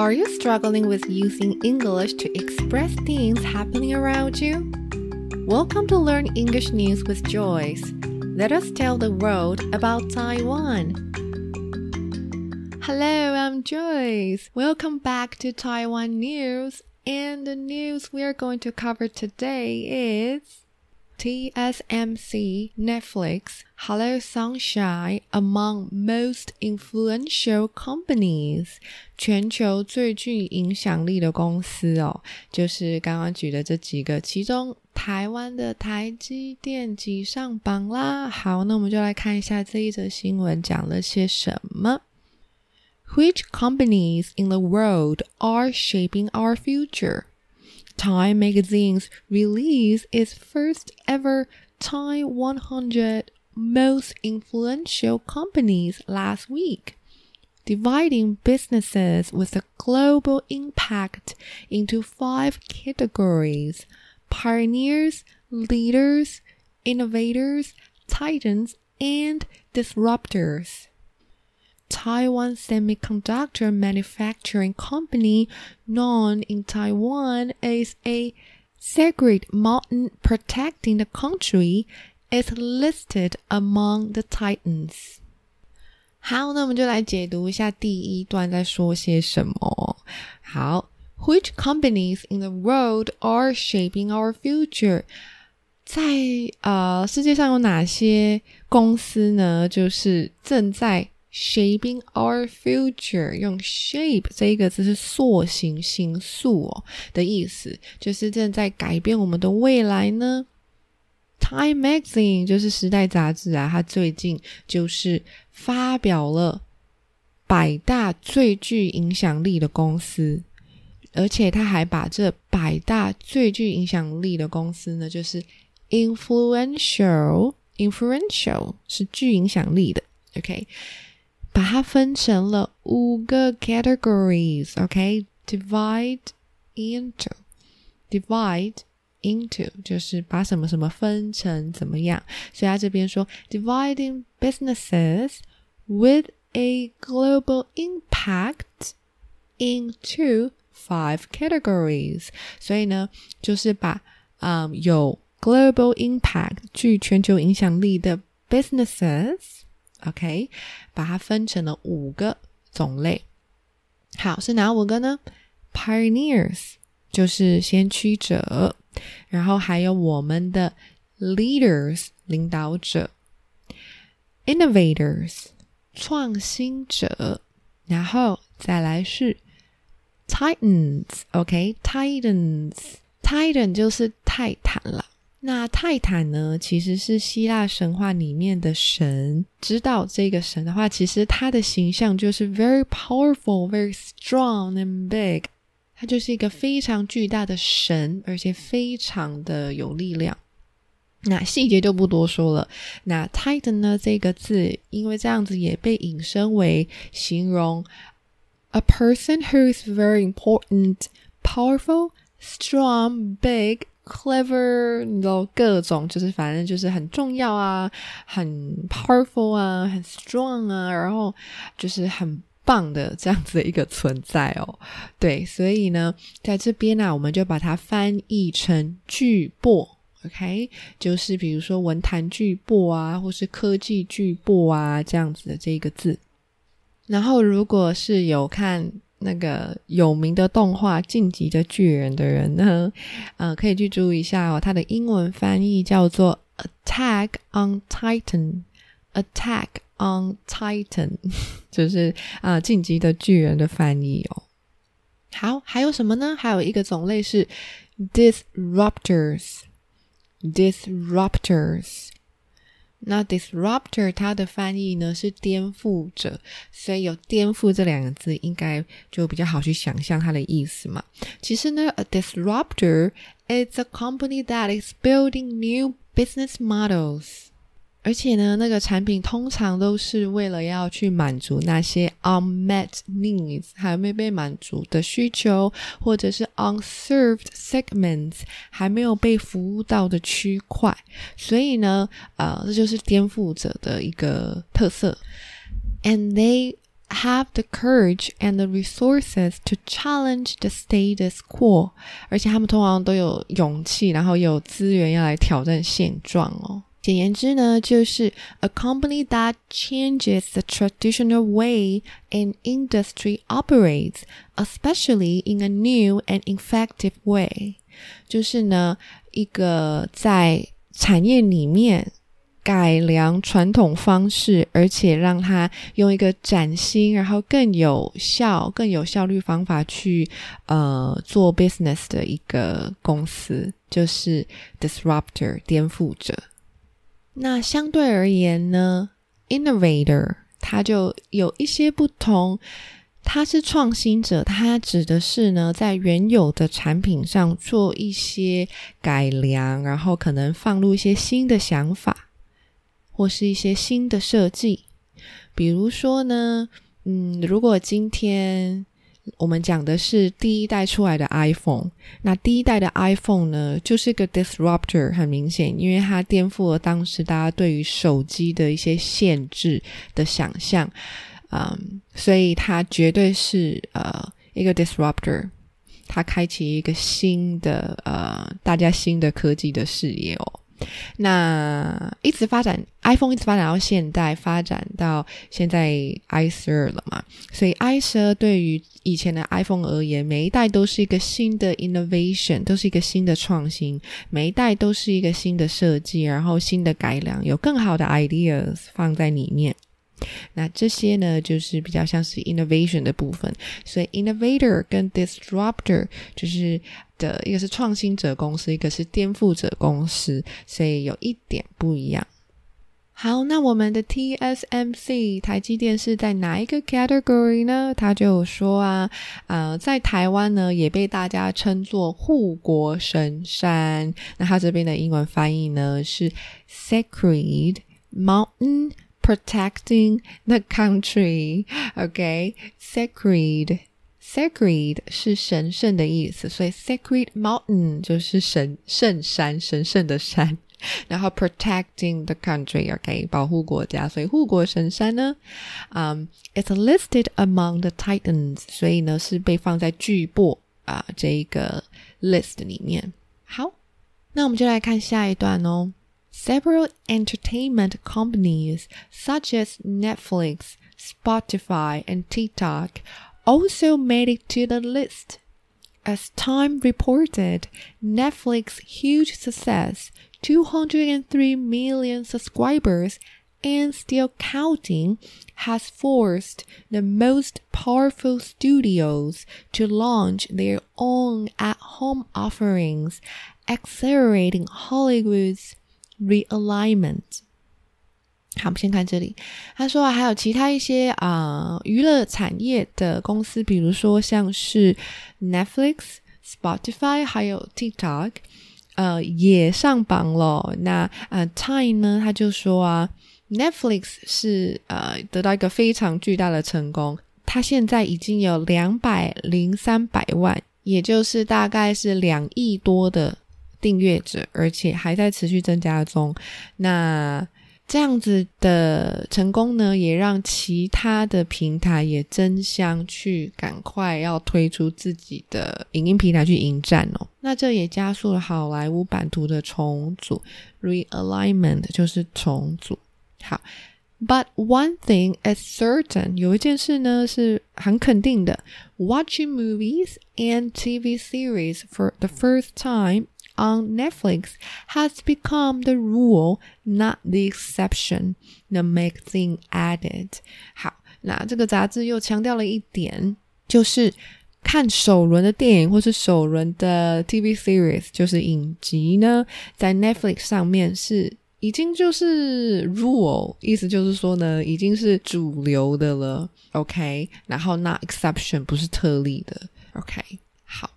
Are you struggling with using English to express things happening around you? Welcome to Learn English News with Joyce. Let us tell the world about Taiwan. Hello, I'm Joyce. Welcome back to Taiwan News. And the news we are going to cover today is TSMC Netflix Hello Sunshine among most influential companies，全球最具影响力的公司哦，就是刚刚举的这几个，其中台湾的台积电挤上榜啦。好，那我们就来看一下这一则新闻讲了些什么。Which companies in the world are shaping our future? Time Magazine's released its first ever Time 100 Most Influential Companies last week, dividing businesses with a global impact into five categories pioneers, leaders, innovators, titans, and disruptors. Taiwan Semiconductor Manufacturing Company, known in Taiwan as a sacred mountain protecting the country, is listed among the titans. 好，那我们就来解读一下第一段在说些什么。好，Which companies in the world are shaping our future？在呃世界上有哪些公司呢？就是正在 Shaping our future，用 shape 这一个字是塑形、形塑哦的意思，就是正在改变我们的未来呢。Time Magazine 就是时代杂志啊，它最近就是发表了百大最具影响力的公司，而且它还把这百大最具影响力的公司呢，就是 influential，influential 是具影响力的，OK。把它分成了五个 categories，OK，divide into，divide into 就是把什么什么分成怎么样，所以他这边说 dividing businesses with a global impact into five categories，所以呢，就是把嗯有 global impact 具全球影响力的 businesses。 OK，把它分成了五个种类。好，是哪五个呢？Pioneers 就是先驱者，然后还有我们的 Leaders 领导者，Innovators 创新者，然后再来是 Titans。OK，Titans，Titan 就是泰坦了。那泰坦呢，其实是希腊神话里面的神。知道这个神的话，其实他的形象就是 very powerful, very strong and big。他就是一个非常巨大的神，而且非常的有力量。那细节就不多说了。那 Titan 呢，这个字，因为这样子也被引申为形容 a person who is very important, powerful, strong, big。Clever，你知道各种就是反正就是很重要啊，很 powerful 啊，很 strong 啊，然后就是很棒的这样子的一个存在哦。对，所以呢，在这边呢、啊，我们就把它翻译成巨擘，OK，就是比如说文坛巨擘啊，或是科技巨擘啊这样子的这一个字。然后，如果是有看。那个有名的动画《进击的巨人》的人呢，呃，可以去注意一下哦。它的英文翻译叫做《Attack on Titan》，《Attack on Titan》就是啊，呃《进击的巨人》的翻译哦。好，还有什么呢？还有一个种类是 Disruptors，Disruptors。那 disruptor 它的翻译呢是颠覆者，所以有颠覆这两个字，应该就比较好去想象它的意思嘛。其实呢，a disruptor is a company that is building new business models。而且呢，那个产品通常都是为了要去满足那些 unmet needs 还没被满足的需求，或者是 unserved segments 还没有被服务到的区块。所以呢，呃，这就是颠覆者的一个特色。And they have the courage and the resources to challenge the status quo，而且他们通常都有勇气，然后有资源要来挑战现状哦。简言之呢，就是 a company that changes the traditional way an industry operates, especially in a new and effective way。就是呢，一个在产业里面改良传统方式，而且让它用一个崭新，然后更有效、更有效率方法去呃做 business 的一个公司，就是 disruptor 颠覆者。那相对而言呢，innovator 它就有一些不同，它是创新者，它指的是呢，在原有的产品上做一些改良，然后可能放入一些新的想法，或是一些新的设计。比如说呢，嗯，如果今天。我们讲的是第一代出来的 iPhone，那第一代的 iPhone 呢，就是个 disruptor，很明显，因为它颠覆了当时大家对于手机的一些限制的想象，嗯，所以它绝对是呃一个 disruptor，它开启一个新的呃大家新的科技的视野哦。那一直发展，iPhone 一直发展到现在，发展到现在 i 十二了嘛？所以 i 十二对于以前的 iPhone 而言，每一代都是一个新的 innovation，都是一个新的创新，每一代都是一个新的设计，然后新的改良，有更好的 ideas 放在里面。那这些呢，就是比较像是 innovation 的部分。所以 innovator 跟 disruptor 就是的一个是创新者公司，一个是颠覆者公司，所以有一点不一样。好，那我们的 TSMC 台积电是在哪一个 category 呢？他就说啊，呃，在台湾呢也被大家称作护国神山。那他这边的英文翻译呢是 Sacred Mountain。Protecting the country, OK? Sacred, sacred 是神圣的意思，所以 Sacred Mountain 就是神圣山，神圣的山。然后 Protecting the country, OK? 保护国家，所以护国神山呢，嗯、um,，It's listed among the Titans，所以呢是被放在巨擘啊这一个 list 里面。好，那我们就来看下一段哦。Several entertainment companies, such as Netflix, Spotify, and TikTok, also made it to the list. As Time reported, Netflix's huge success, 203 million subscribers, and still counting, has forced the most powerful studios to launch their own at-home offerings, accelerating Hollywood's Realignment。好，我们先看这里。他说还有其他一些啊娱乐产业的公司，比如说像是 Netflix、Spotify，还有 TikTok，呃，也上榜了。那呃，Time 呢，他就说啊，Netflix 是呃得到一个非常巨大的成功，它现在已经有两百零三百万，也就是大概是两亿多的。订阅者，而且还在持续增加中。那这样子的成功呢，也让其他的平台也争相去赶快要推出自己的影音平台去迎战哦。那这也加速了好莱坞版图的重组，realignment 就是重组。好，But one thing is certain，有一件事呢是很肯定的，Watching movies and TV series for the first time。On Netflix has become the rule, not the exception. The magazine added. 好，那这个杂志又强调了一点，就是看首轮的电影或是首轮的 TV series，就是影集呢，在 Netflix 上面是已经就是 rule，意思就是说呢，已经是主流的了。OK，然后 not exception 不是特例的。OK，好，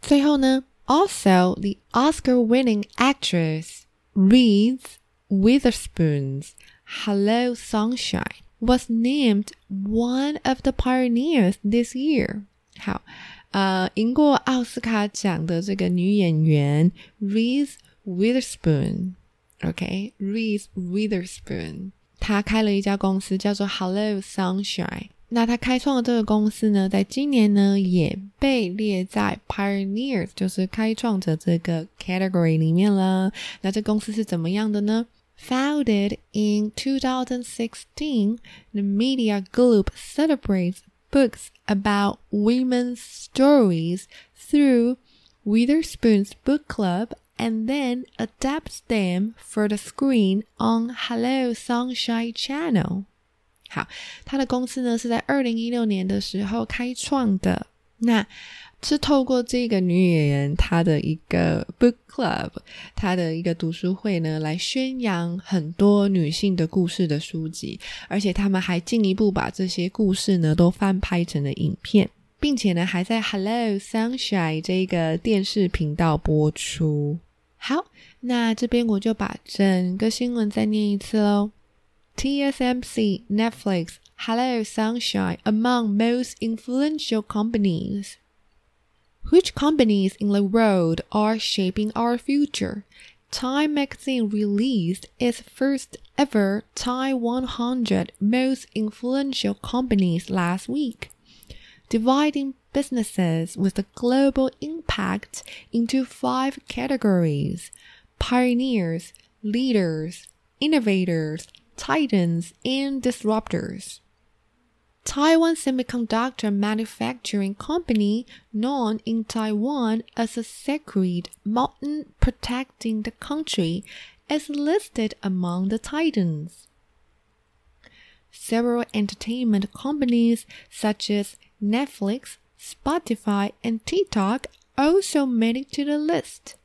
最后呢。Also, the Oscar-winning actress Reese Witherspoon's Hello Sunshine was named one of the pioneers this year. 好，呃，赢过奥斯卡奖的这个女演员 Reese Witherspoon，OK，Reese Witherspoon，她开了一家公司叫做 Hello Sunshine。 那他开创的这个公司呢，在今年呢也被列在 Pioneers，就是开创者这个 category 里面了。那这公司是怎么样的呢？Founded in 2016, the Media Group celebrates books about women's stories through Witherspoon's Book Club and then adapts them for the screen on Hello Sunshine Channel. 好，他的公司呢是在二零一六年的时候开创的。那是透过这个女演员她的一个 book club，她的一个读书会呢，来宣扬很多女性的故事的书籍，而且他们还进一步把这些故事呢都翻拍成了影片，并且呢还在 Hello Sunshine 这个电视频道播出。好，那这边我就把整个新闻再念一次喽。TSMC, Netflix, Hello Sunshine among most influential companies. Which companies in the world are shaping our future? Time magazine released its first ever Time 100 most influential companies last week, dividing businesses with a global impact into five categories: pioneers, leaders, innovators, titans and disruptors. Taiwan Semiconductor Manufacturing Company, known in Taiwan as a sacred mountain protecting the country, is listed among the titans. Several entertainment companies such as Netflix, Spotify, and TikTok also made it to the list.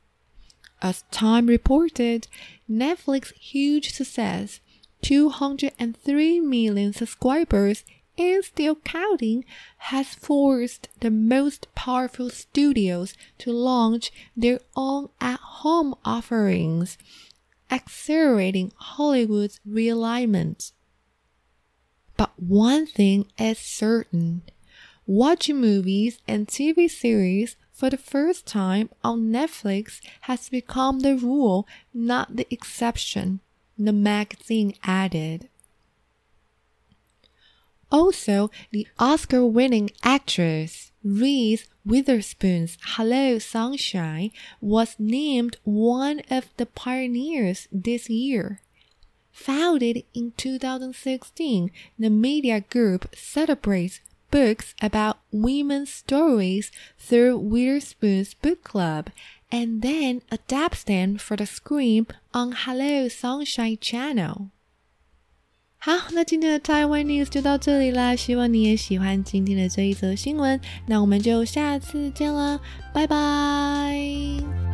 As Time reported, Netflix's huge success 203 million subscribers and still counting has forced the most powerful studios to launch their own at-home offerings, accelerating Hollywood's realignment. But one thing is certain. Watching movies and TV series for the first time on Netflix has become the rule, not the exception the magazine added. Also, the Oscar winning actress Reese Witherspoon's Hello Sunshine was named one of the pioneers this year. Founded in 2016, the media group celebrates books about women's stories through Witherspoon's Book Club and then adapts them for the screen on Hello Sunshine Channel。好，那今天的台湾 News 就到这里啦，希望你也喜欢今天的这一则新闻。那我们就下次见啦，拜拜。